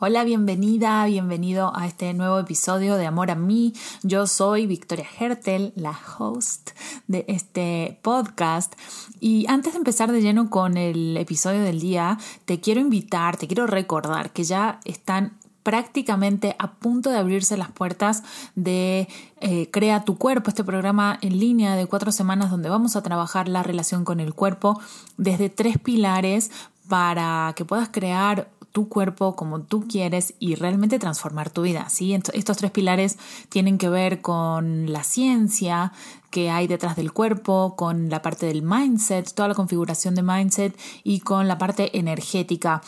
Hola, bienvenida, bienvenido a este nuevo episodio de Amor a mí. Yo soy Victoria Hertel, la host de este podcast. Y antes de empezar de lleno con el episodio del día, te quiero invitar, te quiero recordar que ya están prácticamente a punto de abrirse las puertas de eh, Crea tu cuerpo, este programa en línea de cuatro semanas donde vamos a trabajar la relación con el cuerpo desde tres pilares para que puedas crear tu cuerpo como tú quieres y realmente transformar tu vida. ¿sí? Estos tres pilares tienen que ver con la ciencia que hay detrás del cuerpo, con la parte del mindset, toda la configuración de mindset y con la parte energética.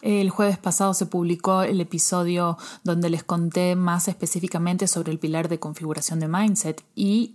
El jueves pasado se publicó el episodio donde les conté más específicamente sobre el pilar de configuración de mindset y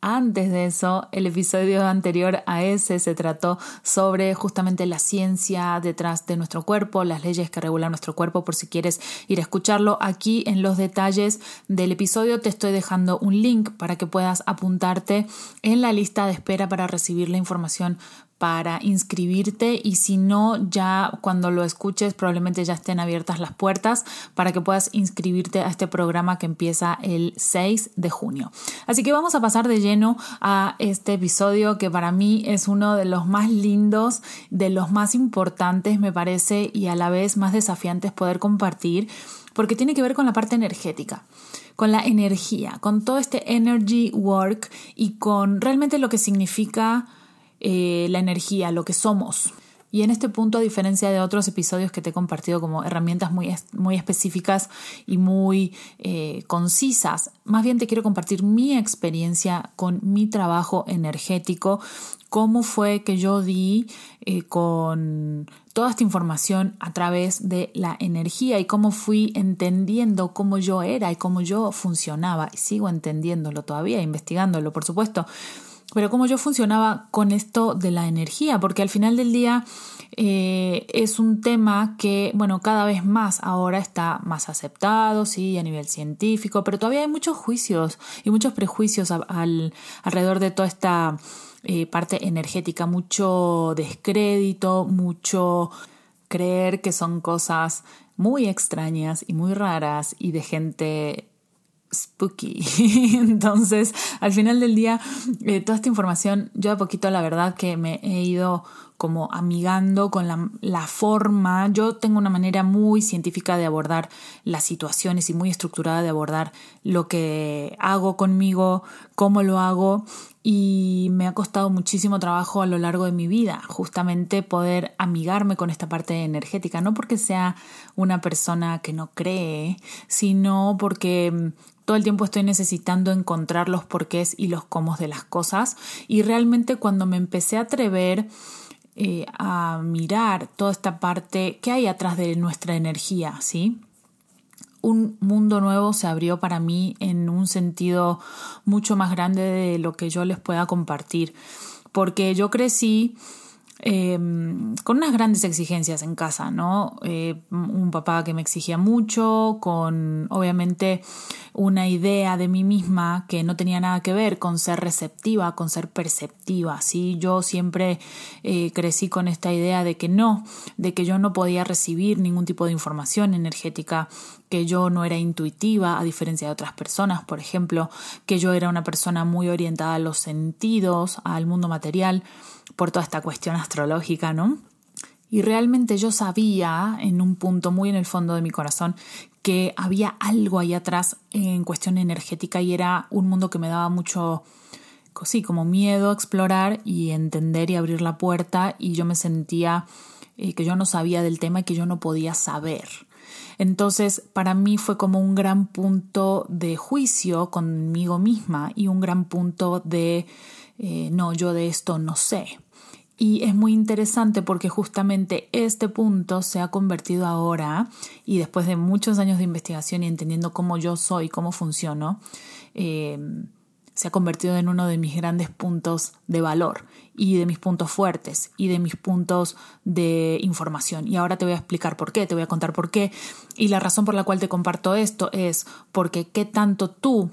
antes de eso, el episodio anterior a ese se trató sobre justamente la ciencia detrás de nuestro cuerpo, las leyes que regulan nuestro cuerpo, por si quieres ir a escucharlo. Aquí en los detalles del episodio te estoy dejando un link para que puedas apuntarte en la lista de espera para recibir la información para inscribirte y si no, ya cuando lo escuches probablemente ya estén abiertas las puertas para que puedas inscribirte a este programa que empieza el 6 de junio. Así que vamos a pasar de lleno a este episodio que para mí es uno de los más lindos, de los más importantes me parece y a la vez más desafiantes poder compartir porque tiene que ver con la parte energética con la energía, con todo este energy work y con realmente lo que significa eh, la energía, lo que somos. Y en este punto, a diferencia de otros episodios que te he compartido como herramientas muy, muy específicas y muy eh, concisas, más bien te quiero compartir mi experiencia con mi trabajo energético, cómo fue que yo di eh, con toda esta información a través de la energía y cómo fui entendiendo cómo yo era y cómo yo funcionaba. Y sigo entendiéndolo todavía, investigándolo, por supuesto pero cómo yo funcionaba con esto de la energía, porque al final del día eh, es un tema que, bueno, cada vez más ahora está más aceptado, sí, a nivel científico, pero todavía hay muchos juicios y muchos prejuicios al, alrededor de toda esta eh, parte energética, mucho descrédito, mucho creer que son cosas muy extrañas y muy raras y de gente spooky. Entonces, al final del día, eh, toda esta información, yo de poquito la verdad que me he ido como amigando con la, la, forma. Yo tengo una manera muy científica de abordar las situaciones y muy estructurada de abordar lo que hago conmigo, cómo lo hago y me ha costado muchísimo trabajo a lo largo de mi vida justamente poder amigarme con esta parte energética, no porque sea una persona que no cree, sino porque todo el tiempo estoy necesitando encontrar los porqués y los cómo de las cosas y realmente cuando me empecé a atrever eh, a mirar toda esta parte que hay atrás de nuestra energía, ¿sí? Un mundo nuevo se abrió para mí en un sentido mucho más grande de lo que yo les pueda compartir, porque yo crecí Em, con unas grandes exigencias en casa, ¿no? Eh, un papá que me exigía mucho, con obviamente una idea de mí misma que no tenía nada que ver con ser receptiva, con ser perceptiva, ¿sí? Yo siempre eh, crecí con esta idea de que no, de que yo no podía recibir ningún tipo de información energética, que yo no era intuitiva, a diferencia de otras personas, por ejemplo, que yo era una persona muy orientada a los sentidos, al mundo material, por toda esta cuestión astrológica, ¿no? Y realmente yo sabía en un punto muy en el fondo de mi corazón que había algo ahí atrás en cuestión energética y era un mundo que me daba mucho, sí, como miedo a explorar y entender y abrir la puerta y yo me sentía eh, que yo no sabía del tema y que yo no podía saber. Entonces, para mí fue como un gran punto de juicio conmigo misma y un gran punto de, eh, no, yo de esto no sé. Y es muy interesante porque justamente este punto se ha convertido ahora, y después de muchos años de investigación y entendiendo cómo yo soy, cómo funciono, eh, se ha convertido en uno de mis grandes puntos de valor y de mis puntos fuertes y de mis puntos de información. Y ahora te voy a explicar por qué, te voy a contar por qué. Y la razón por la cual te comparto esto es porque qué tanto tú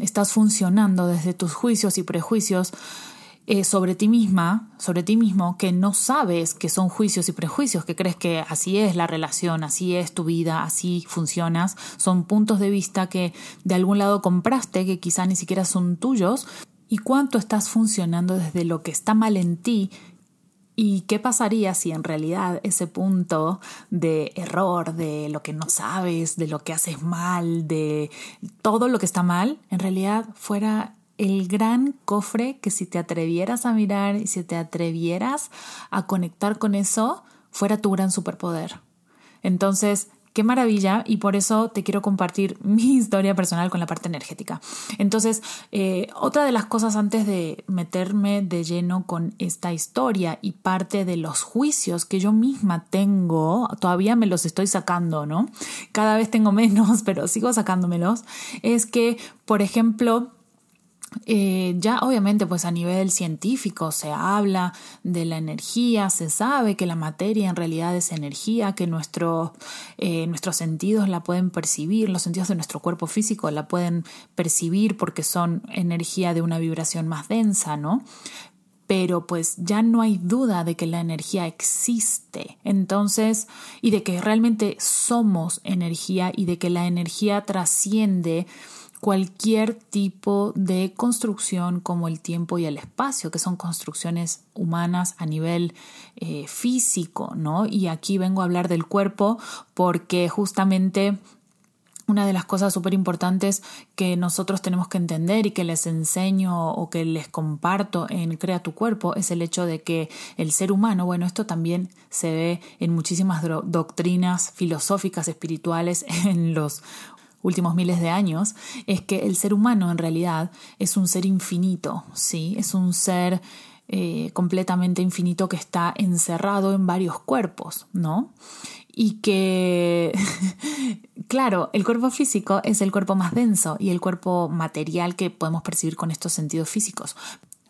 estás funcionando desde tus juicios y prejuicios eh, sobre ti misma, sobre ti mismo, que no sabes que son juicios y prejuicios, que crees que así es la relación, así es tu vida, así funcionas, son puntos de vista que de algún lado compraste, que quizá ni siquiera son tuyos, y cuánto estás funcionando desde lo que está mal en ti ¿Y qué pasaría si en realidad ese punto de error, de lo que no sabes, de lo que haces mal, de todo lo que está mal, en realidad fuera el gran cofre que si te atrevieras a mirar y si te atrevieras a conectar con eso, fuera tu gran superpoder. Entonces, qué maravilla y por eso te quiero compartir mi historia personal con la parte energética. Entonces, eh, otra de las cosas antes de meterme de lleno con esta historia y parte de los juicios que yo misma tengo, todavía me los estoy sacando, ¿no? Cada vez tengo menos, pero sigo sacándomelos, es que, por ejemplo, eh, ya obviamente pues a nivel científico se habla de la energía, se sabe que la materia en realidad es energía, que eh, nuestros sentidos la pueden percibir, los sentidos de nuestro cuerpo físico la pueden percibir porque son energía de una vibración más densa, ¿no? pero pues ya no hay duda de que la energía existe. Entonces, y de que realmente somos energía y de que la energía trasciende cualquier tipo de construcción como el tiempo y el espacio, que son construcciones humanas a nivel eh, físico, ¿no? Y aquí vengo a hablar del cuerpo porque justamente una de las cosas súper importantes que nosotros tenemos que entender y que les enseño o que les comparto en Crea tu cuerpo es el hecho de que el ser humano, bueno, esto también se ve en muchísimas doctrinas filosóficas, espirituales, en los últimos miles de años, es que el ser humano en realidad es un ser infinito, ¿sí? Es un ser eh, completamente infinito que está encerrado en varios cuerpos, ¿no? Y que, claro, el cuerpo físico es el cuerpo más denso y el cuerpo material que podemos percibir con estos sentidos físicos,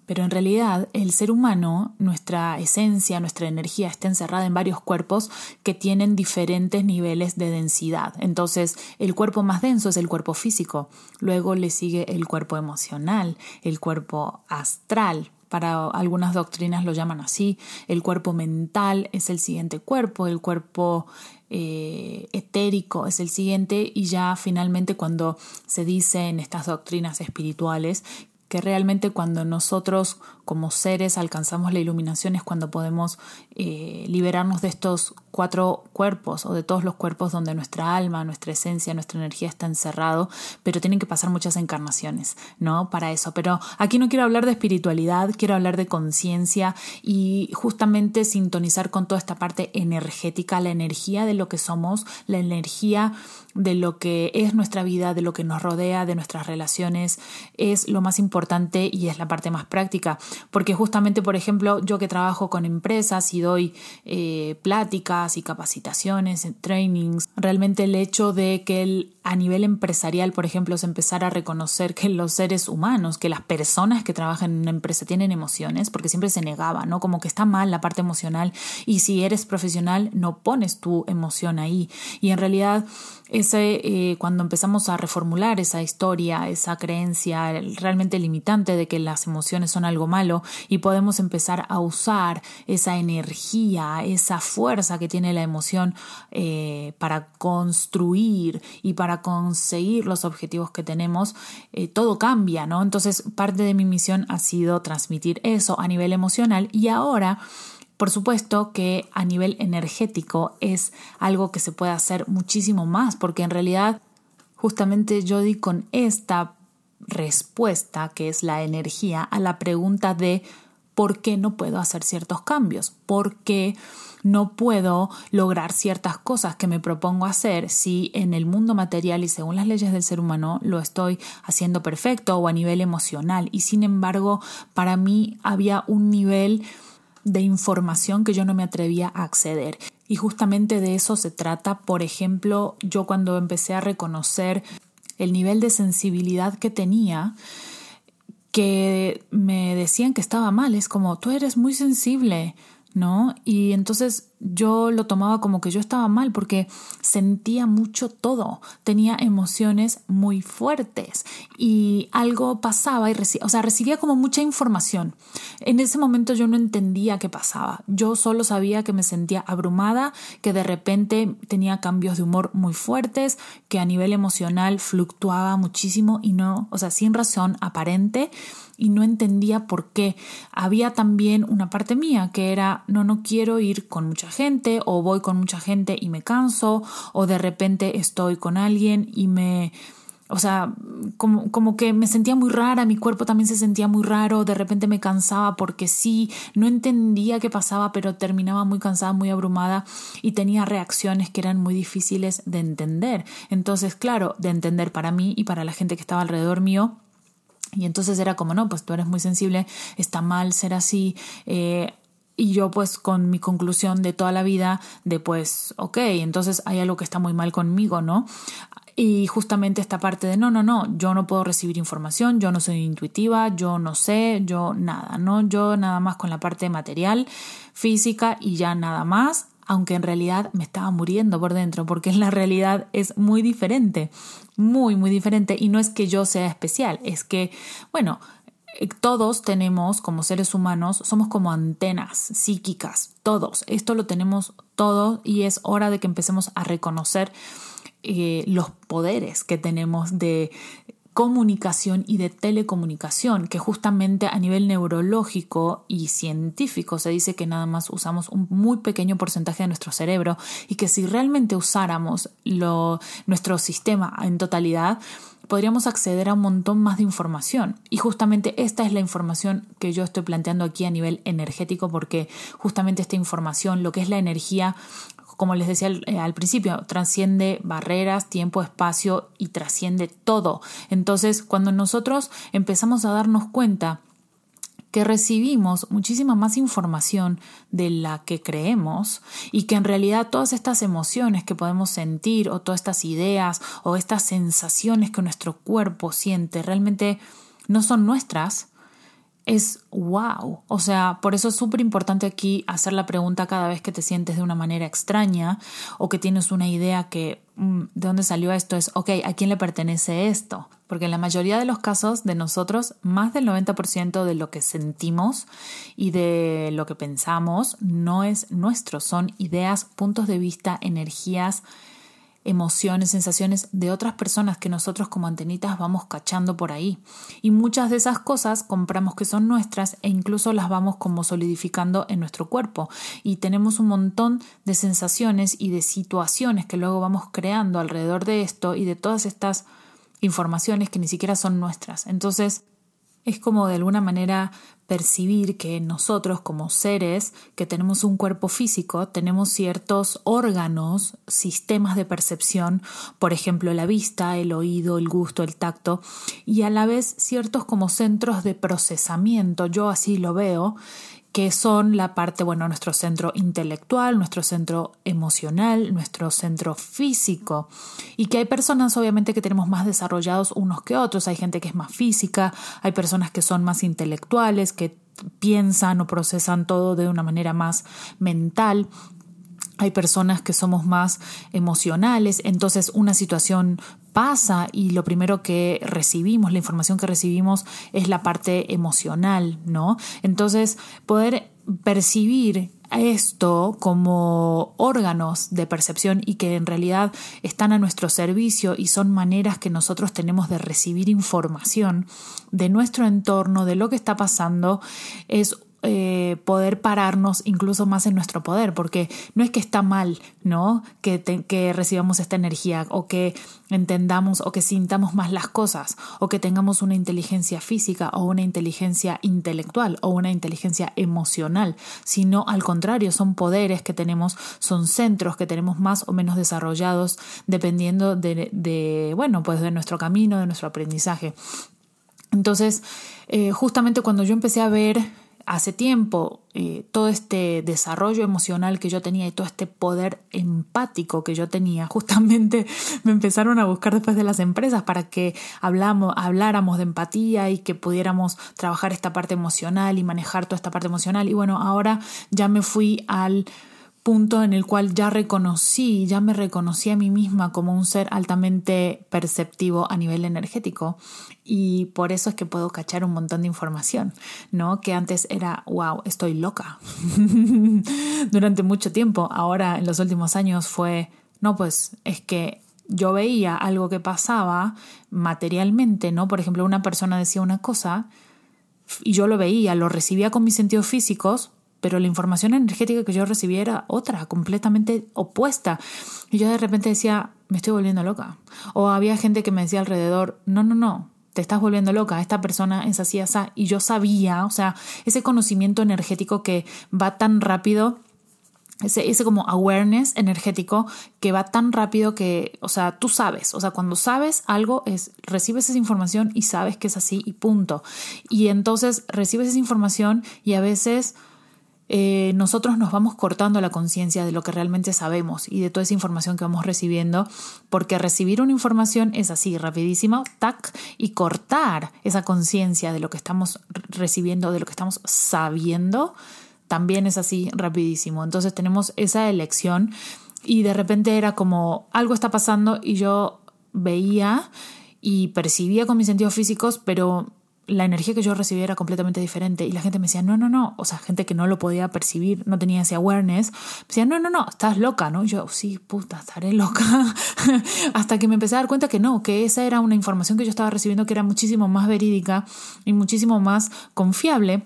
pero en realidad el ser humano, nuestra esencia, nuestra energía está encerrada en varios cuerpos que tienen diferentes niveles de densidad. Entonces, el cuerpo más denso es el cuerpo físico, luego le sigue el cuerpo emocional, el cuerpo astral, para algunas doctrinas lo llaman así, el cuerpo mental es el siguiente cuerpo, el cuerpo eh, etérico es el siguiente. Y ya finalmente cuando se dice en estas doctrinas espirituales que realmente cuando nosotros como seres alcanzamos la iluminación es cuando podemos eh, liberarnos de estos cuatro cuerpos o de todos los cuerpos donde nuestra alma, nuestra esencia, nuestra energía está encerrado, pero tienen que pasar muchas encarnaciones, ¿no? Para eso. Pero aquí no quiero hablar de espiritualidad, quiero hablar de conciencia y justamente sintonizar con toda esta parte energética, la energía de lo que somos, la energía de lo que es nuestra vida, de lo que nos rodea, de nuestras relaciones, es lo más importante y es la parte más práctica. Porque justamente, por ejemplo, yo que trabajo con empresas y doy eh, pláticas y capacitaciones, trainings, realmente el hecho de que a nivel empresarial, por ejemplo, se empezara a reconocer que los seres humanos, que las personas que trabajan en una empresa tienen emociones, porque siempre se negaba, ¿no? Como que está mal la parte emocional y si eres profesional no pones tu emoción ahí. Y en realidad ese, eh, cuando empezamos a reformular esa historia, esa creencia realmente limitante de que las emociones son algo malo y podemos empezar a usar esa energía, esa fuerza que tiene la emoción eh, para construir y para conseguir los objetivos que tenemos, eh, todo cambia, ¿no? Entonces parte de mi misión ha sido transmitir eso a nivel emocional y ahora por supuesto que a nivel energético es algo que se puede hacer muchísimo más, porque en realidad justamente yo di con esta respuesta, que es la energía, a la pregunta de por qué no puedo hacer ciertos cambios, por qué no puedo lograr ciertas cosas que me propongo hacer si en el mundo material y según las leyes del ser humano lo estoy haciendo perfecto o a nivel emocional y sin embargo para mí había un nivel de información que yo no me atrevía a acceder. Y justamente de eso se trata, por ejemplo, yo cuando empecé a reconocer el nivel de sensibilidad que tenía, que me decían que estaba mal, es como, tú eres muy sensible, ¿no? Y entonces yo lo tomaba como que yo estaba mal porque sentía mucho todo, tenía emociones muy fuertes y algo pasaba y o sea, recibía como mucha información. En ese momento yo no entendía qué pasaba, yo solo sabía que me sentía abrumada, que de repente tenía cambios de humor muy fuertes, que a nivel emocional fluctuaba muchísimo y no, o sea, sin razón aparente y no entendía por qué. Había también una parte mía que era, no, no quiero ir con mucha gente o voy con mucha gente y me canso o de repente estoy con alguien y me... O sea, como, como que me sentía muy rara, mi cuerpo también se sentía muy raro, de repente me cansaba porque sí, no entendía qué pasaba, pero terminaba muy cansada, muy abrumada y tenía reacciones que eran muy difíciles de entender. Entonces, claro, de entender para mí y para la gente que estaba alrededor mío, y entonces era como, no, pues tú eres muy sensible, está mal ser así. Eh, y yo pues con mi conclusión de toda la vida de pues, ok, entonces hay algo que está muy mal conmigo, ¿no? Y justamente esta parte de no, no, no, yo no puedo recibir información, yo no soy intuitiva, yo no sé, yo nada, ¿no? Yo nada más con la parte material, física y ya nada más, aunque en realidad me estaba muriendo por dentro, porque la realidad es muy diferente, muy, muy diferente. Y no es que yo sea especial, es que, bueno, todos tenemos, como seres humanos, somos como antenas psíquicas, todos. Esto lo tenemos todo y es hora de que empecemos a reconocer eh, los poderes que tenemos de comunicación y de telecomunicación, que justamente a nivel neurológico y científico se dice que nada más usamos un muy pequeño porcentaje de nuestro cerebro y que si realmente usáramos nuestro sistema en totalidad, podríamos acceder a un montón más de información. Y justamente esta es la información que yo estoy planteando aquí a nivel energético, porque justamente esta información, lo que es la energía, como les decía eh, al, principio, trasciende barreras, tiempo, espacio y trasciende todo. Entonces, cuando nosotros empezamos a darnos cuenta que recibimos muchísima más información de la que creemos y que en realidad todas estas emociones que podemos sentir o todas estas ideas o estas sensaciones que nuestro cuerpo siente realmente no son nuestras, es wow. O sea, por eso es súper importante aquí hacer la pregunta cada vez que te sientes de una manera extraña o que tienes una idea que mm, de dónde salió esto es, ok, ¿a quién le pertenece esto? Porque en la mayoría de los casos de nosotros, más del 90% de lo que sentimos y de lo que pensamos no es nuestro, son ideas, puntos de vista, energías, emociones, sensaciones de otras personas que nosotros como antenitas vamos cachando por ahí. Y muchas de esas cosas compramos que son nuestras e incluso las vamos como solidificando en nuestro cuerpo. Y tenemos un montón de sensaciones y de situaciones que luego vamos creando alrededor de esto y de todas estas informaciones que ni siquiera son nuestras. Entonces, es como de alguna manera percibir que nosotros como seres que tenemos un cuerpo físico tenemos ciertos órganos, sistemas de percepción, por ejemplo la vista, el oído, el gusto, el tacto, y a la vez ciertos como centros de procesamiento, yo así lo veo, que son la parte, bueno, nuestro centro intelectual, nuestro centro emocional, nuestro centro físico. Y que hay personas, obviamente, que tenemos más desarrollados unos que otros. Hay gente que es más física, hay personas que son más intelectuales, que piensan o procesan todo de una manera más mental. Hay personas que somos más emocionales, entonces una situación pasa y lo primero que recibimos, la información que recibimos es la parte emocional, ¿no? Entonces, poder percibir esto como órganos de percepción y que en realidad están a nuestro servicio y son maneras que nosotros tenemos de recibir información de nuestro entorno, de lo que está pasando, es eh, poder pararnos incluso más en nuestro poder, porque no es que está mal, ¿no? Que, que recibamos esta energía o que entendamos o que sintamos más las cosas o que tengamos una inteligencia física o una inteligencia intelectual o una inteligencia emocional, sino al contrario, son poderes que tenemos, son centros que tenemos más o menos desarrollados dependiendo de, bueno, pues de nuestro camino, de nuestro aprendizaje. Entonces, eh, justamente cuando yo empecé a ver hace tiempo eh, todo este desarrollo emocional que yo tenía y todo este poder empático que yo tenía, justamente me empezaron a buscar después de las empresas para que hablamos, habláramos de empatía y que pudiéramos trabajar esta parte emocional y manejar toda esta parte emocional. Y bueno, ahora ya me fui al punto en el cual ya reconocí, ya me reconocí a mí misma como un ser altamente perceptivo a nivel energético y por eso es que puedo cachar un montón de información, ¿no? Que antes era, wow, estoy loca. Durante mucho tiempo, ahora en los últimos años fue, no, pues es que yo veía algo que pasaba materialmente, ¿no? Por ejemplo, una persona decía una cosa y yo lo veía, lo recibía con mis sentidos físicos, pero la información energética que yo recibía era otra, completamente opuesta. Y yo de repente decía, me estoy volviendo loca. O había gente que me decía alrededor, no, no, no, te estás volviendo loca, esta persona es así, así. Y yo sabía, o sea, ese conocimiento energético que va tan rápido ese, ese, como awareness energético que va tan rápido que, o sea, tú sabes, o sea, cuando sabes algo es, recibes esa información y sabes que es así y punto. Y entonces recibes esa información y a veces eh, nosotros nos vamos cortando la conciencia de lo que realmente sabemos y de toda esa información que vamos recibiendo, porque recibir una información es así, rapidísimo, tac, y cortar esa conciencia de lo que estamos recibiendo, de lo que estamos sabiendo, también es así, rapidísimo. Entonces tenemos esa elección y de repente era como algo está pasando y yo veía y percibía con mis sentidos físicos, pero la energía que yo recibía era completamente diferente y la gente me decía, no, no, no, o sea, gente que no lo podía percibir, no tenía ese awareness, me decía, no, no, no, estás loca, ¿no? Yo, sí, puta, estaré loca, hasta que me empecé a dar cuenta que no, que esa era una información que yo estaba recibiendo que era muchísimo más verídica y muchísimo más confiable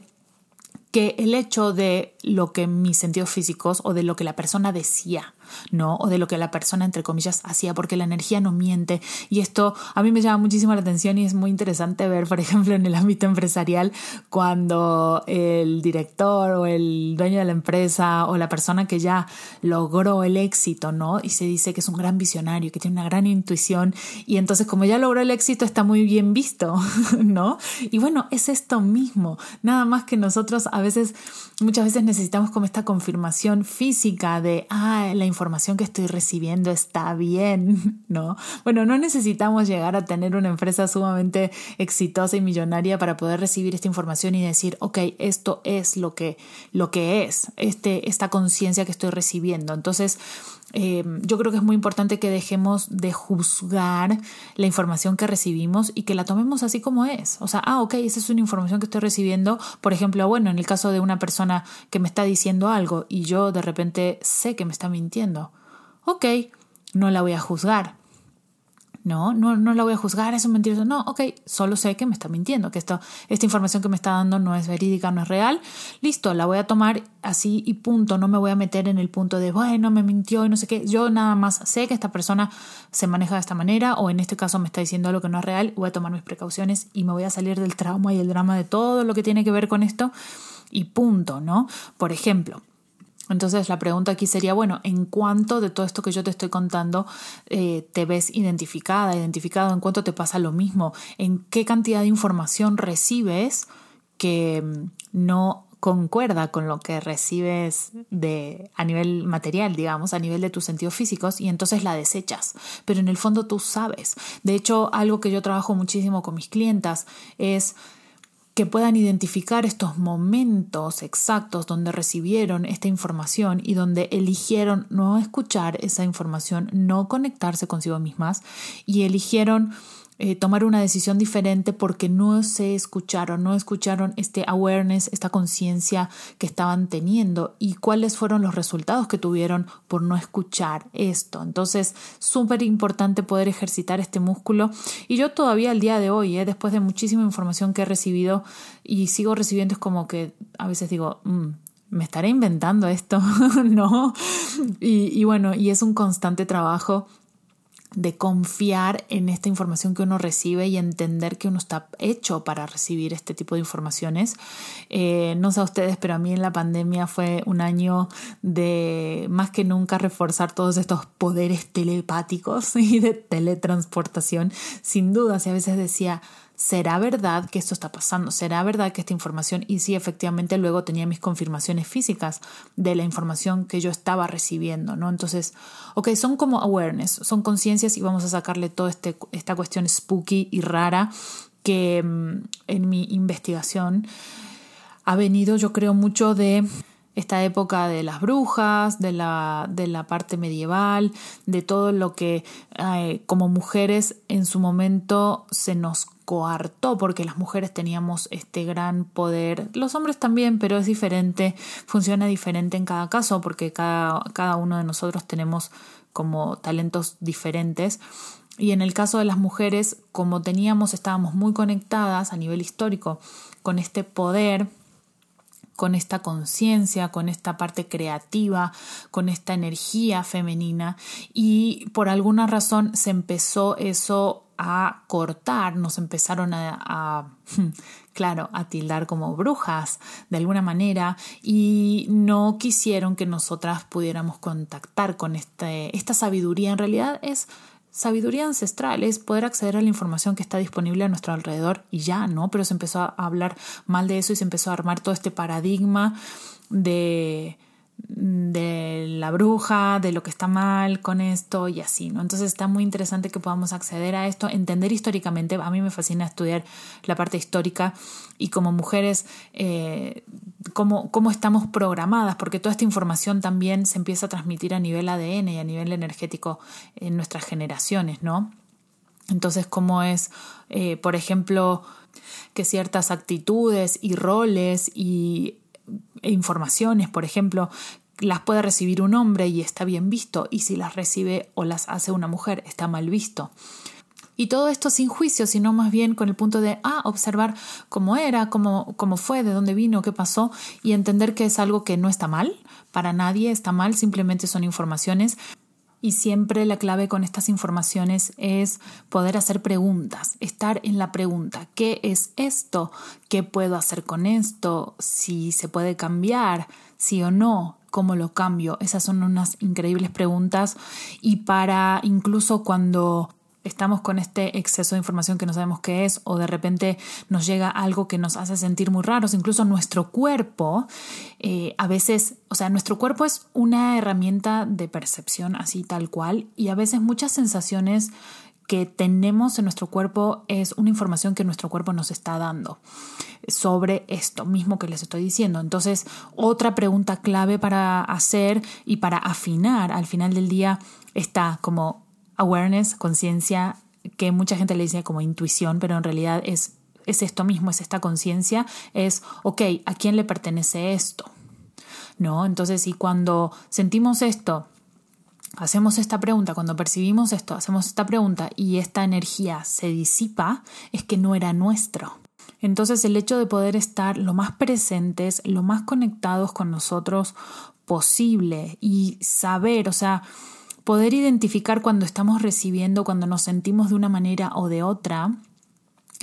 que el hecho de lo que mis sentidos físicos o de lo que la persona decía. ¿No? O de lo que la persona, entre comillas, hacía, porque la energía no miente. Y esto a mí me llama muchísimo la atención y es muy interesante ver, por ejemplo, en el ámbito empresarial, cuando el director o el dueño de la empresa o la persona que ya logró el éxito, ¿no? Y se dice que es un gran visionario, que tiene una gran intuición y entonces como ya logró el éxito está muy bien visto, ¿no? Y bueno, es esto mismo, nada más que nosotros a veces, muchas veces necesitamos como esta confirmación física de, ah, la información información que estoy recibiendo está bien, ¿no? Bueno, no necesitamos llegar a tener una empresa sumamente exitosa y millonaria para poder recibir esta información y decir, ok, esto es lo que, lo que es, este, esta conciencia que estoy recibiendo. Entonces, eh, yo creo que es muy importante que dejemos de juzgar la información que recibimos y que la tomemos así como es. O sea, ah, ok, esa es una información que estoy recibiendo. Por ejemplo, bueno, en el caso de una persona que me está diciendo algo y yo de repente sé que me está mintiendo. Ok, no la voy a juzgar. No, no, no la voy a juzgar, es un mentiroso. No, ok, solo sé que me está mintiendo, que esto, esta información que me está dando no es verídica, no es real. Listo, la voy a tomar así y punto. No me voy a meter en el punto de, bueno, me mintió y no sé qué. Yo nada más sé que esta persona se maneja de esta manera o en este caso me está diciendo algo que no es real. Voy a tomar mis precauciones y me voy a salir del trauma y el drama de todo lo que tiene que ver con esto y punto, ¿no? Por ejemplo, entonces la pregunta aquí sería, bueno, ¿en cuánto de todo esto que yo te estoy contando eh, te ves identificada, identificado? ¿En cuánto te pasa lo mismo? ¿En qué cantidad de información recibes que mm, no concuerda con lo que recibes de a nivel material, digamos, a nivel de tus sentidos físicos y entonces la desechas, pero en el fondo tú sabes. De hecho, algo que yo trabajo muchísimo con mis clientas es que puedan identificar estos momentos exactos donde recibieron esta información y donde eligieron no escuchar esa información, no conectarse consigo mismas y eligieron eh, tomar una decisión diferente porque no se escucharon, no escucharon este awareness, esta conciencia que estaban teniendo y cuáles fueron los resultados que tuvieron por no escuchar esto. Entonces, súper importante poder ejercitar este músculo y yo todavía al día de hoy, eh, después de muchísima información que he recibido y sigo recibiendo, es como que a veces digo, mm, me estaré inventando esto, ¿no? Y, y, bueno, y es un constante trabajo de confiar en esta información que uno recibe y entender que uno está hecho para recibir este tipo de informaciones. Eh, no sé a ustedes, pero a mí en la pandemia fue un año de más que nunca reforzar todos estos poderes telepáticos y de teletransportación. Sin duda, si a veces decía, ¿será verdad que esto está pasando? ¿Será verdad que esta información? Y sí, efectivamente, luego tenía mis confirmaciones físicas de la información que yo estaba recibiendo, ¿no? Entonces, ok, son como awareness, son conciencias y vamos a sacarle toda este, esta cuestión spooky y rara que mm, en mi investigación ha venido, yo creo, mucho de esta época de las brujas, de la, de la parte medieval, de todo lo que eh, como mujeres en su momento se nos coartó porque las mujeres teníamos este gran poder, los hombres también, pero es diferente, funciona diferente en cada caso porque cada, cada uno de nosotros tenemos como talentos diferentes. Y en el caso de las mujeres, como teníamos, estábamos muy conectadas a nivel histórico con este poder, con esta conciencia, con esta parte creativa, con esta energía femenina y por alguna razón se empezó eso a cortar, nos empezaron a, claro, a tildar como brujas de alguna manera y no quisieron que nosotras pudiéramos contactar con este, esta sabiduría. En realidad es Sabiduría ancestral es poder acceder a la información que está disponible a nuestro alrededor y ya, ¿no? Pero se empezó a hablar mal de eso y se empezó a armar todo este paradigma de de la bruja, de lo que está mal con esto y así, ¿no? Entonces está muy interesante que podamos acceder a esto, entender históricamente, a mí me fascina estudiar la parte histórica y como mujeres, eh, cómo, cómo estamos programadas, porque toda esta información también se empieza a transmitir a nivel ADN y a nivel energético en nuestras generaciones, ¿no? Entonces, cómo es, eh, por ejemplo, que ciertas actitudes y roles y informaciones, por ejemplo, las puede recibir un hombre y está bien visto, y si las recibe o las hace una mujer está mal visto. Y todo esto sin juicio, sino más bien con el punto de ah, observar cómo era, cómo, cómo fue, de dónde vino, qué pasó, y entender que es algo que no está mal, para nadie está mal, simplemente son informaciones y siempre la clave con estas informaciones es poder hacer preguntas, estar en la pregunta, ¿qué es esto? ¿Qué puedo hacer con esto? Si se puede cambiar, sí o no, ¿cómo lo cambio? Esas son unas increíbles preguntas y para incluso cuando estamos con este exceso de información que no sabemos qué es o de repente nos llega algo que nos hace sentir muy raros, incluso nuestro cuerpo, eh, a veces, o sea, nuestro cuerpo es una herramienta de percepción así tal cual y a veces muchas sensaciones que tenemos en nuestro cuerpo es una información que nuestro cuerpo nos está dando sobre esto mismo que les estoy diciendo. Entonces, otra pregunta clave para hacer y para afinar al final del día está como awareness, conciencia, que mucha gente le dice como intuición, pero en realidad es, es esto mismo, es esta conciencia, es, ok, ¿a quién le pertenece esto? ¿No? Entonces, y cuando sentimos esto, hacemos esta pregunta, cuando percibimos esto, hacemos esta pregunta y esta energía se disipa, es que no era nuestro. Entonces el hecho de poder estar lo más presentes, lo más conectados con nosotros posible y saber, o sea, poder identificar cuando estamos recibiendo, cuando nos sentimos de una manera o de otra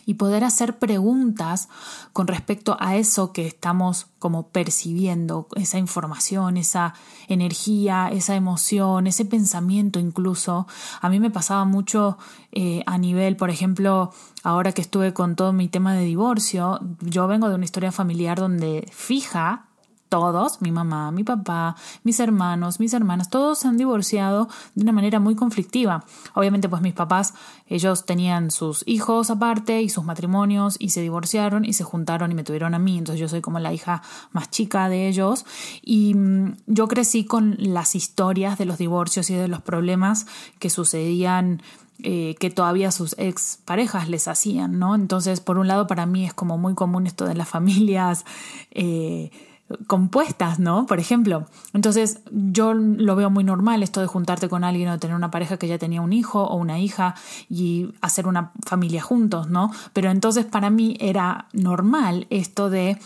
y poder hacer preguntas con respecto a eso que estamos como percibiendo, esa información, esa energía, esa emoción, ese pensamiento incluso. A mí me pasaba mucho eh, a nivel, por ejemplo, ahora que estuve con todo mi tema de divorcio, yo vengo de una historia familiar donde fija todos, mi mamá, mi papá, mis hermanos, mis hermanas, todos se han divorciado de una manera muy conflictiva. Obviamente, pues mis papás, ellos tenían sus hijos aparte y sus matrimonios y se divorciaron y se juntaron y me tuvieron a mí. Entonces yo soy como la hija más chica de ellos y mm, yo crecí con las historias de los divorcios y de los problemas que sucedían eh, que todavía sus ex parejas les hacían, ¿no? Entonces, por un lado, para mí es como muy común esto de las familias eh, compuestas, ¿no? Por ejemplo. Entonces, yo lo veo muy normal esto de juntarte con alguien o de tener una pareja que ya tenía un hijo o una hija y hacer una familia juntos, ¿no? Pero entonces para mí era normal esto de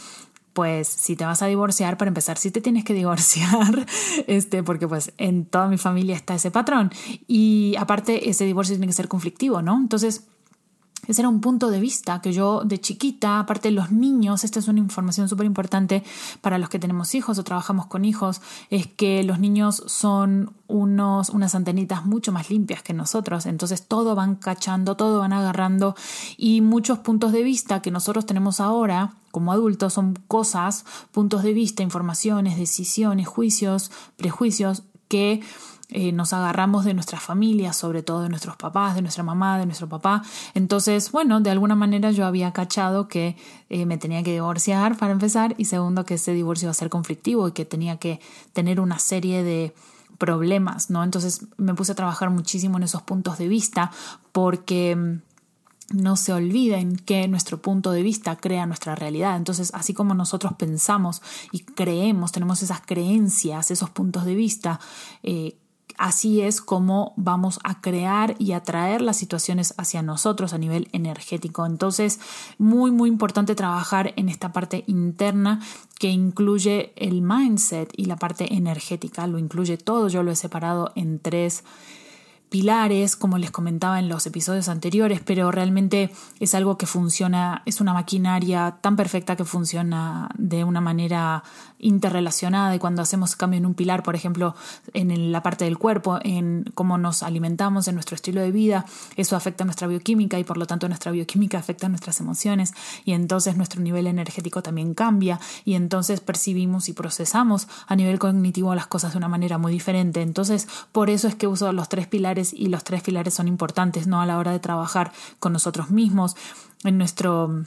pues si te vas a divorciar, para empezar, si te tienes que divorciar, este, porque pues en toda mi familia está ese patrón. Y aparte, ese divorcio tiene que ser conflictivo, ¿no? Entonces, ese era un punto de vista que yo de chiquita, aparte de los niños, esta es una información súper importante para los que tenemos hijos o trabajamos con hijos, es que los niños son unos, unas antenitas mucho más limpias que nosotros, entonces todo van cachando, todo van agarrando y muchos puntos de vista que nosotros tenemos ahora como adultos son cosas, puntos de vista, informaciones, decisiones, juicios, prejuicios que eh, nos agarramos de nuestras familias, sobre todo de nuestros papás, de nuestra mamá, de nuestro papá. Entonces, bueno, de alguna manera yo había cachado que eh, me tenía que divorciar para empezar y segundo que ese divorcio iba a ser conflictivo y que tenía que tener una serie de problemas, ¿no? Entonces me puse a trabajar muchísimo en esos puntos de vista porque mm, no se olviden que nuestro punto de vista crea nuestra realidad. Entonces, así como nosotros pensamos y creemos, tenemos esas creencias, esos puntos de vista, eh, así es como vamos a crear y atraer las situaciones hacia nosotros a nivel energético. Entonces, muy, muy importante trabajar en esta parte interna que incluye el mindset y la parte energética. Lo incluye todo. Yo lo he separado en tres pilares, como les comentaba en los episodios anteriores, pero realmente es algo que funciona, es una maquinaria tan perfecta que funciona de una manera interrelacionada y cuando hacemos cambio en un pilar, por ejemplo, en la parte del cuerpo, en cómo nos alimentamos, en nuestro estilo de vida, eso afecta nuestra bioquímica y por lo tanto nuestra bioquímica afecta nuestras emociones y entonces nuestro nivel energético también cambia y entonces percibimos y procesamos a nivel cognitivo las cosas de una manera muy diferente. Entonces, por eso es que uso los tres pilares y los tres pilares son importantes, ¿no? A la hora de trabajar con nosotros mismos, en nuestro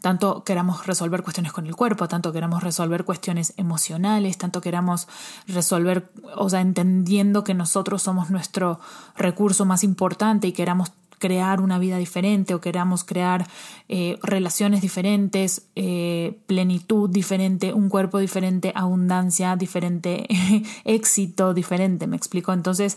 tanto queramos resolver cuestiones con el cuerpo, tanto queramos resolver cuestiones emocionales, tanto queramos resolver, o sea, entendiendo que nosotros somos nuestro recurso más importante y queramos crear una vida diferente o queramos crear eh, relaciones diferentes, eh, plenitud diferente, un cuerpo diferente, abundancia diferente, éxito diferente, me explico. Entonces,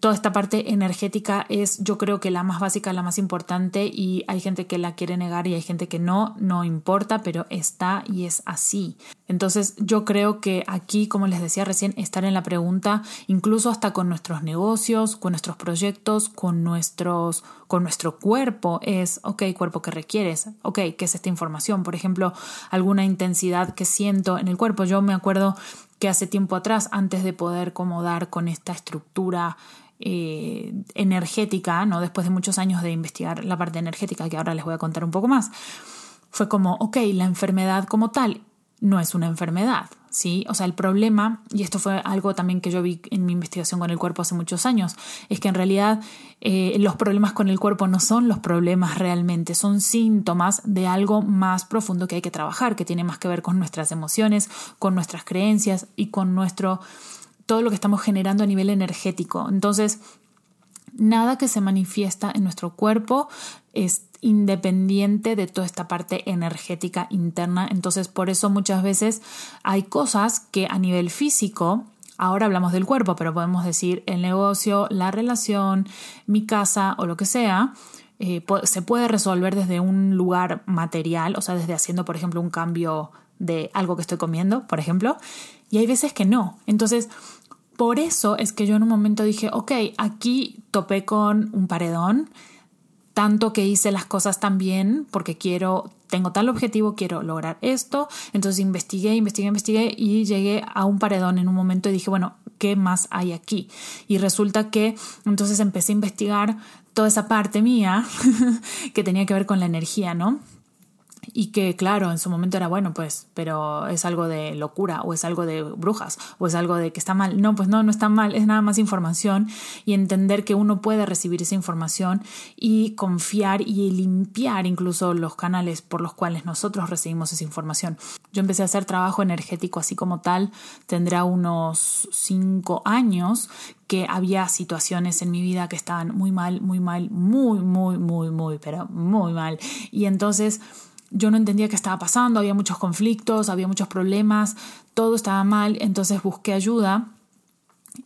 toda esta parte energética es yo creo que la más básica, la más importante y hay gente que la quiere negar y hay gente que no, no importa, pero está y es así. Entonces yo creo que aquí, como les decía recién, estar en la pregunta, incluso hasta con nuestros negocios, con nuestros proyectos, con, nuestros, con nuestro cuerpo, es, ok, cuerpo que requieres, ok, ¿qué es esta información? Por ejemplo, alguna intensidad que siento en el cuerpo. Yo me acuerdo que hace tiempo atrás, antes de poder acomodar con esta estructura eh, energética, ¿no? después de muchos años de investigar la parte energética, que ahora les voy a contar un poco más, fue como, ok, la enfermedad como tal no es una enfermedad, ¿sí? O sea, el problema, y esto fue algo también que yo vi en mi investigación con el cuerpo hace muchos años, es que en realidad eh, los problemas con el cuerpo no son los problemas realmente, son síntomas de algo más profundo que hay que trabajar, que tiene más que ver con nuestras emociones, con nuestras creencias y con nuestro todo lo que estamos generando a nivel energético. Entonces, nada que se manifiesta en nuestro cuerpo es independiente de toda esta parte energética interna. Entonces, por eso muchas veces hay cosas que a nivel físico, ahora hablamos del cuerpo, pero podemos decir el negocio, la relación, mi casa o lo que sea, eh, se puede resolver desde un lugar material, o sea, desde haciendo, por ejemplo, un cambio de algo que estoy comiendo, por ejemplo, y hay veces que no. Entonces, por eso es que yo en un momento dije, ok, aquí topé con un paredón tanto que hice las cosas tan bien porque quiero, tengo tal objetivo, quiero lograr esto. Entonces investigué, investigué, investigué y llegué a un paredón en un momento y dije, bueno, ¿qué más hay aquí? Y resulta que entonces empecé a investigar toda esa parte mía que tenía que ver con la energía, ¿no? Y que claro, en su momento era bueno, pues, pero es algo de locura o es algo de brujas o es algo de que está mal. No, pues no, no está mal, es nada más información y entender que uno puede recibir esa información y confiar y limpiar incluso los canales por los cuales nosotros recibimos esa información. Yo empecé a hacer trabajo energético así como tal, tendrá unos cinco años que había situaciones en mi vida que estaban muy mal, muy mal, muy, muy, muy, muy, pero muy mal. Y entonces yo no entendía qué estaba pasando, había muchos conflictos, había muchos problemas, todo estaba mal, entonces busqué ayuda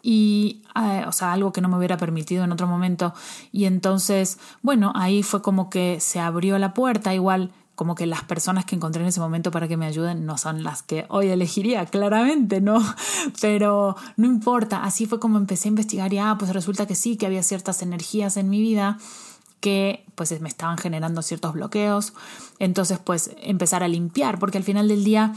y, eh, o sea, algo que no me hubiera permitido en otro momento. Y entonces, bueno, ahí fue como que se abrió la puerta, igual como que las personas que encontré en ese momento para que me ayuden no son las que hoy elegiría, claramente, ¿no? Pero no importa, así fue como empecé a investigar y, ah, pues resulta que sí, que había ciertas energías en mi vida que pues me estaban generando ciertos bloqueos. Entonces pues empezar a limpiar, porque al final del día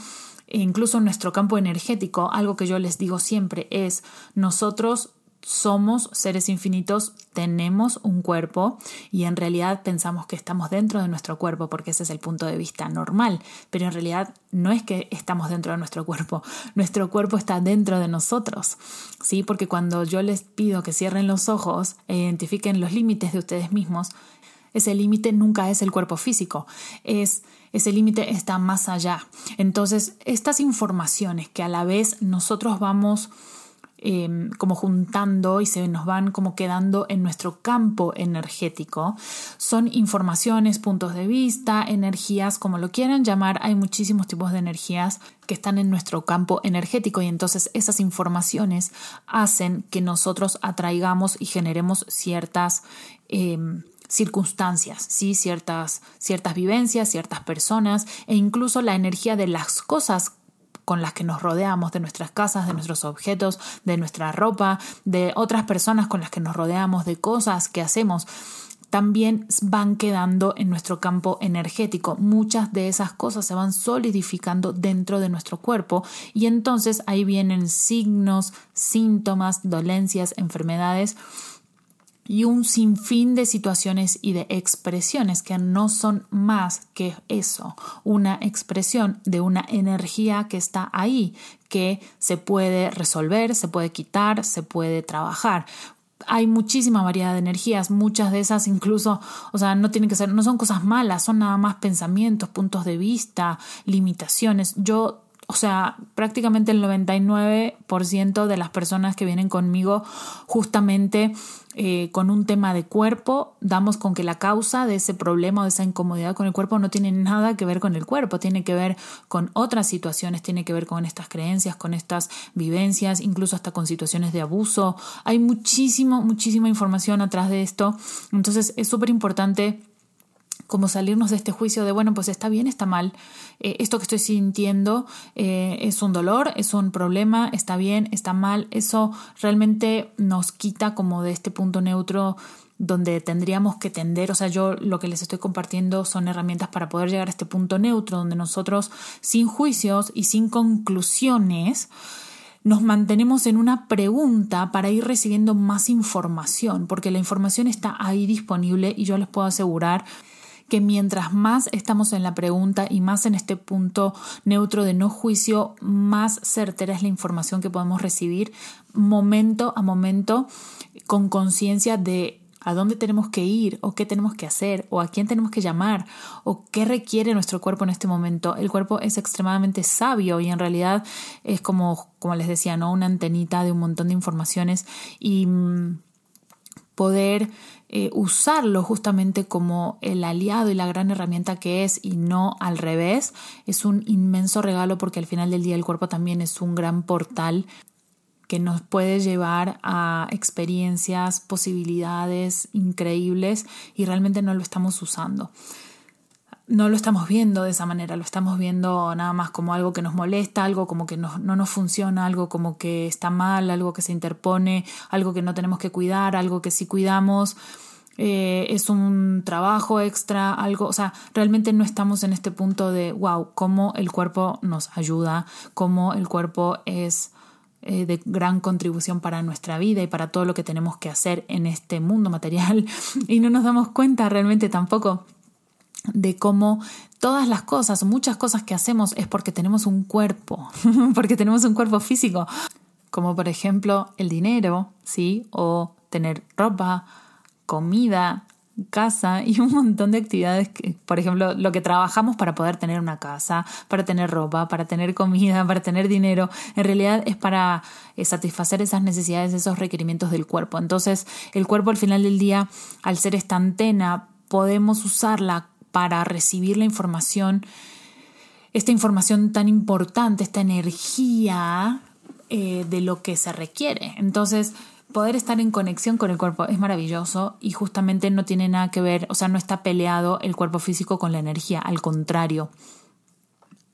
incluso en nuestro campo energético, algo que yo les digo siempre es nosotros somos seres infinitos, tenemos un cuerpo y en realidad pensamos que estamos dentro de nuestro cuerpo porque ese es el punto de vista normal, pero en realidad no es que estamos dentro de nuestro cuerpo, nuestro cuerpo está dentro de nosotros, ¿sí? Porque cuando yo les pido que cierren los ojos e identifiquen los límites de ustedes mismos, ese límite nunca es el cuerpo físico, es ese límite está más allá. Entonces, estas informaciones que a la vez nosotros vamos Em, como juntando y se nos van como quedando en nuestro campo energético. Son informaciones, puntos de vista, energías, como lo quieran llamar. Hay muchísimos tipos de energías que están en nuestro campo energético y entonces esas informaciones hacen que nosotros atraigamos y generemos ciertas... Em, circunstancias, ¿sí? ciertas, ciertas vivencias, ciertas personas e incluso la energía de las cosas con las que nos rodeamos, de nuestras casas, de nuestros objetos, de nuestra ropa, de otras personas con las que nos rodeamos, de cosas que hacemos, también van quedando en nuestro campo energético. Muchas de esas cosas se van solidificando dentro de nuestro cuerpo y entonces ahí vienen signos, síntomas, dolencias, enfermedades y un sinfín de situaciones y de expresiones que no son más que eso, una expresión de una energía que está ahí, que se puede resolver, se puede quitar, se puede trabajar hay muchísima variedad de energías, muchas de esas incluso, o sea, no tienen que ser, no son cosas malas, son nada más pensamientos, puntos de vista, limitaciones. Yo o sea, prácticamente el 99% de las personas que vienen conmigo justamente eh, con un tema de cuerpo, damos con que la causa de ese problema o de esa incomodidad con el cuerpo no tiene nada que ver con el cuerpo, tiene que ver con otras situaciones, tiene que ver con estas creencias, con estas vivencias, incluso hasta con situaciones de abuso. Hay muchísimo, muchísima información atrás de esto. Entonces es súper importante como salirnos de este juicio de, bueno, pues está bien, está mal, eh, esto que estoy sintiendo eh, es un dolor, es un problema, está bien, está mal, eso realmente nos quita como de este punto neutro donde tendríamos que tender, o sea, yo lo que les estoy compartiendo son herramientas para poder llegar a este punto neutro donde nosotros sin juicios y sin conclusiones nos mantenemos en una pregunta para ir recibiendo más información, porque la información está ahí disponible y yo les puedo asegurar que mientras más estamos en la pregunta y más en este punto neutro de no juicio, más certera es la información que podemos recibir momento a momento con conciencia de a dónde tenemos que ir o qué tenemos que hacer o a quién tenemos que llamar o qué requiere nuestro cuerpo en este momento. El cuerpo es extremadamente sabio y en realidad es como, como les decía, ¿no? una antenita de un montón de informaciones y mm, poder eh, usarlo justamente como el aliado y la gran herramienta que es y no al revés, es un inmenso regalo porque al final del día el cuerpo también es un gran portal que nos puede llevar a experiencias, posibilidades increíbles y realmente no lo estamos usando no lo estamos viendo de esa manera, lo estamos viendo nada más como algo que nos molesta, algo como que no, no, nos funciona, algo como que está mal, algo que se interpone, algo que no tenemos que cuidar, algo que sí cuidamos. Eh, es un trabajo extra, algo, o sea, realmente no estamos en este punto de, wow, cómo el cuerpo nos ayuda, cómo el cuerpo es eh, de gran contribución para nuestra vida y para todo lo que tenemos que hacer en este mundo material y no nos damos cuenta realmente tampoco de cómo todas las cosas, muchas cosas que hacemos es porque tenemos un cuerpo, porque tenemos un cuerpo físico, como por ejemplo el dinero, ¿sí? O tener ropa, comida, casa y un montón de actividades, por ejemplo, lo que trabajamos para poder tener una casa, para tener ropa, para tener comida, para tener dinero, en realidad es para eh, satisfacer esas necesidades, esos requerimientos del cuerpo. Entonces, el cuerpo al final del día, al ser esta antena, podemos usarla para recibir la información, esta información tan importante, esta energía eh, de lo que se requiere. Entonces, poder estar en conexión con el cuerpo es maravilloso y justamente no tiene nada que ver, o sea, no está peleado el cuerpo físico con la energía, al contrario.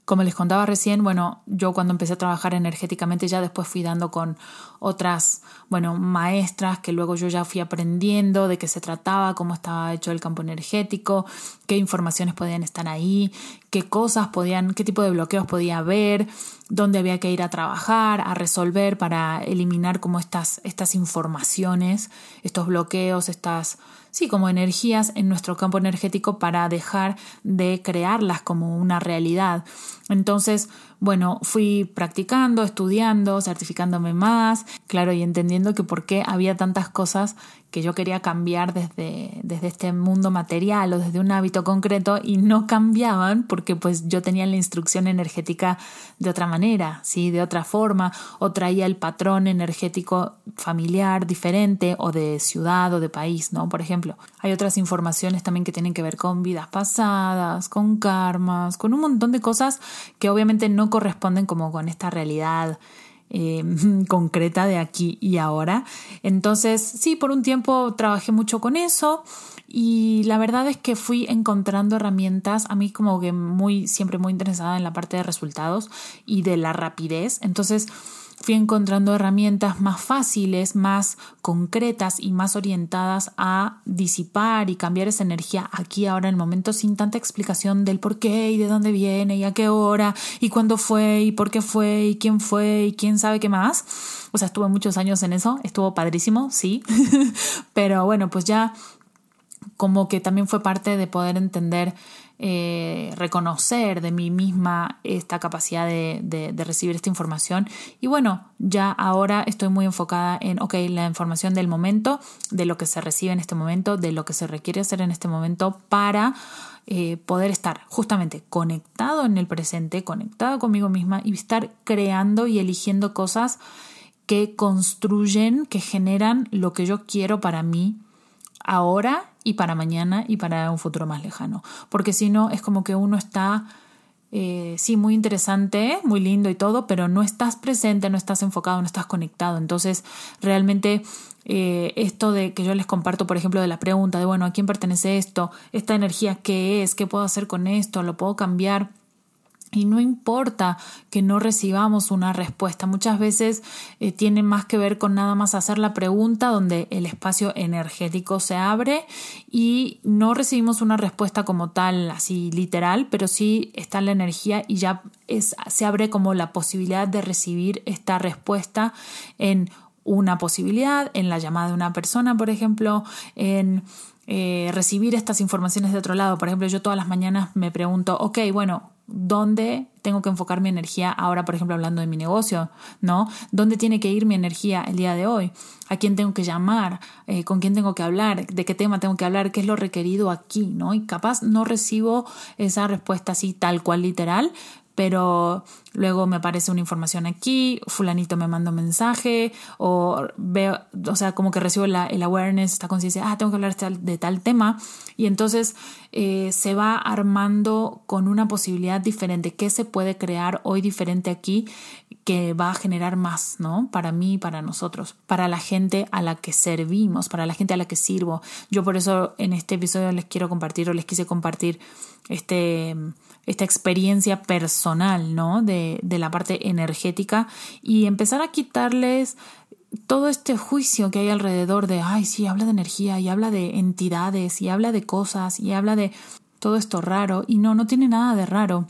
Como les contaba recién, bueno, yo cuando empecé a trabajar energéticamente ya después fui dando con otras, bueno, maestras que luego yo ya fui aprendiendo de qué se trataba, cómo estaba hecho el campo energético, qué informaciones podían estar ahí, qué cosas podían, qué tipo de bloqueos podía haber, dónde había que ir a trabajar, a resolver para eliminar como estas, estas informaciones, estos bloqueos, estas sí, como energías en nuestro campo energético para dejar de crearlas como una realidad. Entonces, bueno, fui practicando, estudiando, certificándome más, claro, y entendiendo que por qué había tantas cosas que yo quería cambiar desde, desde este mundo material o desde un hábito concreto y no cambiaban porque pues yo tenía la instrucción energética de otra manera, ¿sí? de otra forma, o traía el patrón energético familiar diferente o de ciudad o de país, ¿no? Por ejemplo, hay otras informaciones también que tienen que ver con vidas pasadas, con karmas, con un montón de cosas que obviamente no corresponden como con esta realidad eh, concreta de aquí y ahora. Entonces, sí, por un tiempo trabajé mucho con eso y la verdad es que fui encontrando herramientas, a mí como que muy, siempre muy interesada en la parte de resultados y de la rapidez. Entonces, fui encontrando herramientas más fáciles, más concretas y más orientadas a disipar y cambiar esa energía aquí, ahora, en el momento, sin tanta explicación del por qué y de dónde viene y a qué hora y cuándo fue y por qué fue y quién fue y quién sabe qué más. O sea, estuve muchos años en eso, estuvo padrísimo, sí, pero bueno, pues ya como que también fue parte de poder entender eh, reconocer de mí misma esta capacidad de, recibir esta información. Y bueno, ya ahora estoy muy enfocada en, ok, la información del momento, de lo que se recibe en este momento, de lo que se requiere hacer en este momento para eh, poder estar justamente conectado en el presente, conectado conmigo misma y estar creando y eligiendo cosas que construyen, que generan lo que yo quiero para mí ahora y para mañana y para un futuro más lejano. Porque si no, es como que uno está, eh, sí, muy interesante, muy lindo y todo, pero no estás presente, no estás enfocado, no estás conectado. Entonces, realmente eh, esto de que yo les comparto, por ejemplo, de la pregunta de, bueno, ¿a quién pertenece esto? ¿Esta energía qué es? ¿Qué puedo hacer con esto? ¿Lo puedo cambiar? Y no importa que no recibamos una respuesta, muchas veces eh, tiene más que ver con nada más hacer la pregunta donde el espacio energético se abre y no recibimos una respuesta como tal, así literal, pero sí está la energía y ya es, se abre como la posibilidad de recibir esta respuesta en una posibilidad, en la llamada de una persona, por ejemplo, en eh, recibir estas informaciones de otro lado. Por ejemplo, yo todas las mañanas me pregunto, ok, bueno, ¿dónde tengo que enfocar mi energía ahora, por ejemplo, hablando de mi negocio? ¿No? ¿Dónde tiene que ir mi energía el día de hoy? ¿A quién tengo que llamar? Eh, ¿Con quién tengo que hablar? ¿De qué tema tengo que hablar? ¿Qué es lo requerido aquí? ¿No? Y capaz no recibo esa respuesta así tal cual literal, pero luego me aparece una información aquí, fulanito me manda un mensaje, o veo, o sea, como que recibo la, el awareness, esta conciencia, ah, tengo que hablar de tal tema, y entonces eh, se va armando con una posibilidad diferente, ¿qué se puede crear hoy diferente aquí que va a generar más, ¿no? Para mí para nosotros, para la gente a la que servimos, para la gente a la que sirvo. Yo por eso en este episodio les quiero compartir o les quise compartir este, esta experiencia personal, ¿no? De, de la parte energética y empezar a quitarles todo este juicio que hay alrededor de, ay, sí, habla de energía y habla de entidades y habla de cosas y habla de todo esto raro y no, no tiene nada de raro.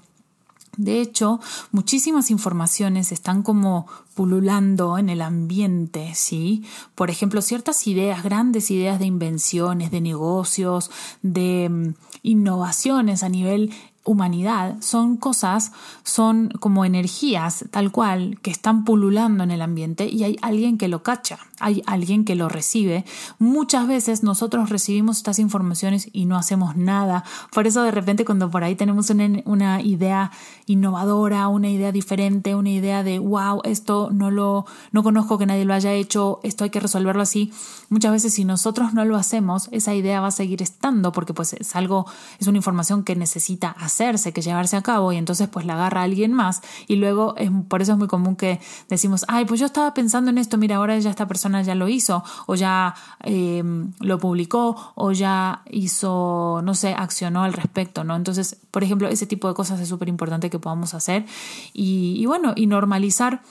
De hecho, muchísimas informaciones están como pululando en el ambiente, ¿sí? Por ejemplo, ciertas ideas, grandes ideas de invenciones, de negocios, de mm, innovaciones a nivel humanidad son cosas, son como energías tal cual que están pululando en el ambiente y hay alguien que lo cacha, hay alguien que lo recibe. Muchas veces nosotros recibimos estas informaciones y no hacemos nada. Por eso de repente cuando por ahí tenemos una, idea innovadora, una idea diferente, una idea de wow, esto no lo no conozco que nadie lo haya hecho, esto hay que resolverlo así. Muchas veces si nosotros no lo hacemos, esa idea va a seguir estando porque pues es algo es una información que necesita hacer hacerse, que llevarse a cabo y entonces pues la agarra alguien más y luego es, por eso es muy común que decimos, ay, pues yo estaba pensando en esto, mira, ahora ya esta persona ya lo hizo o ya em, lo publicó o ya hizo, no sé, accionó al respecto, ¿no? Entonces, por ejemplo, ese tipo de cosas es súper importante que podamos hacer y, y bueno, y normalizar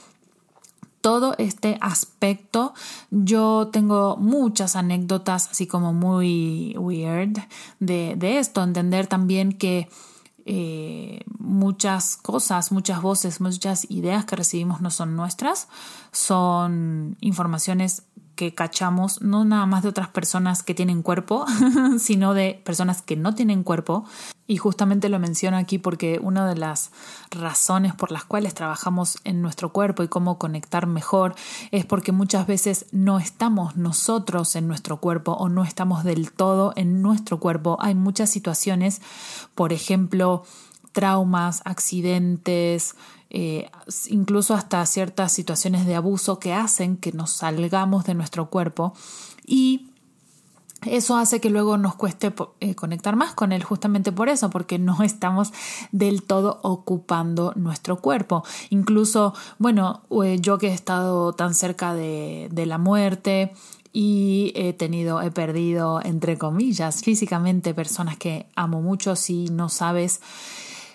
todo este aspecto. Yo tengo muchas anécdotas así como muy weird de, esto, entender también que eh, muchas cosas, muchas voces, muchas ideas que recibimos no son nuestras, son informaciones que cachamos no nada más de otras personas que tienen cuerpo, sino de personas que no tienen cuerpo. Y justamente lo menciono aquí porque una de las razones por las cuales trabajamos en nuestro cuerpo y cómo conectar mejor es porque muchas veces no estamos nosotros en nuestro cuerpo o no estamos del todo en nuestro cuerpo. Hay muchas situaciones, por ejemplo, traumas, accidentes, eh, incluso hasta ciertas situaciones de abuso que hacen que nos salgamos de nuestro cuerpo y eso hace que luego nos cueste eh, conectar más con él justamente por eso, porque no estamos del todo ocupando nuestro cuerpo. Incluso, bueno, eh, yo que he estado tan cerca de, de la muerte, y he tenido, he perdido, entre comillas, físicamente personas que amo mucho. Si no sabes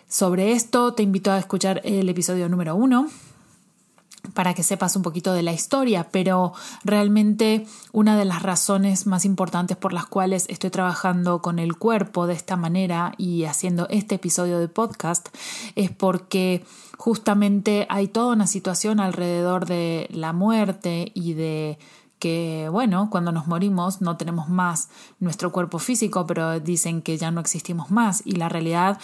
sobre esto, te invito a escuchar el episodio número uno para que sepas un poquito de la historia, pero realmente una de las razones más importantes por las cuales estoy trabajando con el cuerpo de esta manera y haciendo este episodio de podcast es porque justamente hay toda una situación alrededor de la muerte y de que, bueno, cuando nos morimos no tenemos más nuestro cuerpo físico, pero dicen que ya no existimos más. Y la realidad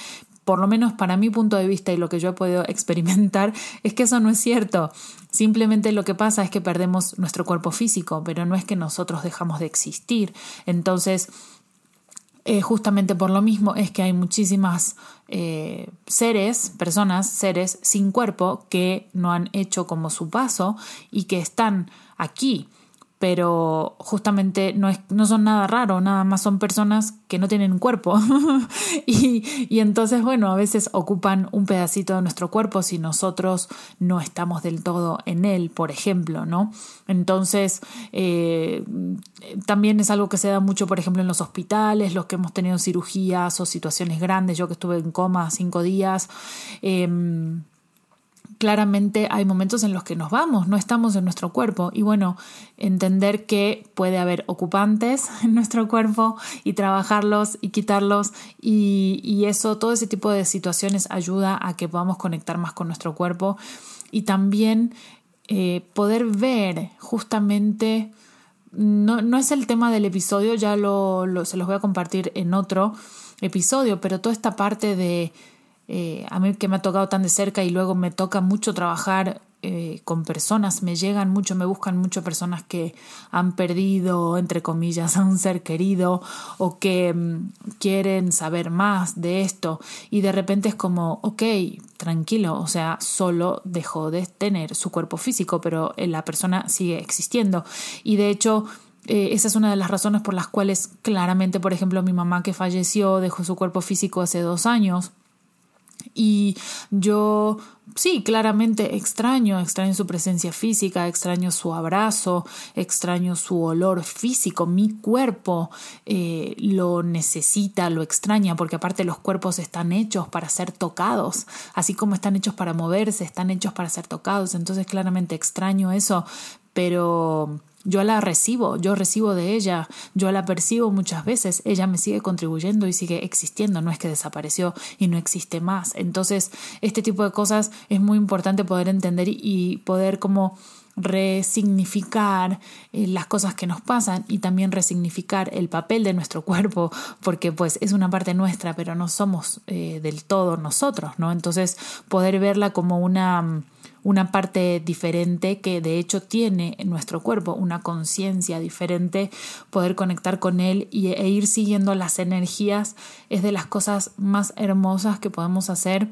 por lo menos para mi punto de vista y lo que yo he podido experimentar, es que eso no es cierto. Simplemente lo que pasa es que perdemos nuestro cuerpo físico, pero no es que nosotros dejamos de existir. Entonces, eh, justamente por lo mismo es que hay muchísimas eh, seres, personas, seres sin cuerpo que no han hecho como su paso y que están aquí pero justamente no, es, no son nada raro, nada más son personas que no tienen cuerpo. y, y, entonces, bueno, a veces ocupan un pedacito de nuestro cuerpo si nosotros no estamos del todo en él, por ejemplo, ¿no? Entonces, eh, también es algo que se da mucho, por ejemplo, en los hospitales, los que hemos tenido cirugías o situaciones grandes, yo que estuve en coma cinco días. Eh, claramente hay momentos en los que nos vamos, no estamos en nuestro cuerpo. Y bueno, entender que puede haber ocupantes en nuestro cuerpo y trabajarlos y quitarlos y, eso, todo ese tipo de situaciones ayuda a que podamos conectar más con nuestro cuerpo. Y también eh, poder ver justamente, no, no, es el tema del episodio, ya lo, se los voy a compartir en otro episodio, pero toda esta parte de eh, a mí que me ha tocado tan de cerca y luego me toca mucho trabajar eh, con personas, me llegan mucho, me buscan mucho personas que han perdido, entre comillas, a un ser querido o que mm, quieren saber más de esto. Y de repente es como, ok, tranquilo, o sea, solo dejó de tener su cuerpo físico, pero eh, la persona sigue existiendo. Y de hecho... esa es una de las razones por las cuales claramente, por ejemplo, mi mamá que falleció dejó su cuerpo físico hace dos años y yo sí, claramente extraño, extraño su presencia física, extraño su abrazo, extraño su olor físico, mi cuerpo eh, lo necesita, lo extraña, porque aparte los cuerpos están hechos para ser tocados, así como están hechos para moverse, están hechos para ser tocados, entonces claramente extraño eso, pero yo la recibo, yo recibo de ella, yo la percibo muchas veces, ella me sigue contribuyendo y sigue existiendo, no es que desapareció y no existe más. Entonces, este tipo de cosas es muy importante poder entender y poder como resignificar eh, las cosas que nos pasan y también resignificar el papel de nuestro cuerpo porque pues es una parte nuestra pero no somos eh, del todo nosotros no entonces poder verla como una una parte diferente que de hecho tiene en nuestro cuerpo, una conciencia diferente, poder conectar con él y, e ir siguiendo las energías es de las cosas más hermosas que podemos hacer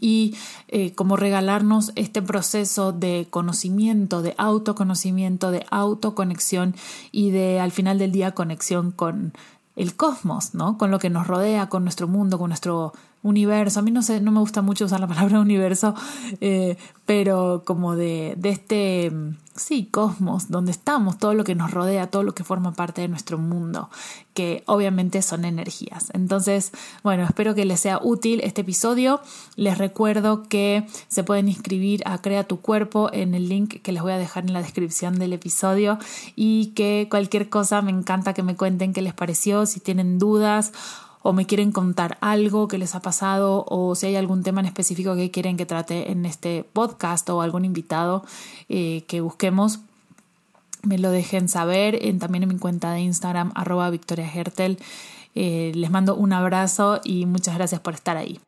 y eh, como regalarnos este proceso de conocimiento, de autoconocimiento, de autoconexión y de al final del día conexión con el cosmos, ¿no? Con lo que nos rodea, con nuestro mundo, con nuestro universo, a mí no sé, no me gusta mucho usar la palabra universo, eh, pero como de, de este, sí, cosmos, donde estamos, todo lo que nos rodea, todo lo que forma parte de nuestro mundo, que obviamente son energías. Entonces, bueno, espero que les sea útil este episodio. Les recuerdo que se pueden inscribir a Crea tu cuerpo en el link que les voy a dejar en la descripción del episodio y que cualquier cosa me encanta que me cuenten qué les pareció, si tienen dudas o me quieren contar algo que les ha pasado o si hay algún tema en específico que quieren que trate en este podcast o algún invitado eh, que busquemos, me lo dejen saber en, también en mi cuenta de Instagram arroba Victoria Hertel. Eh, les mando un abrazo y muchas gracias por estar ahí.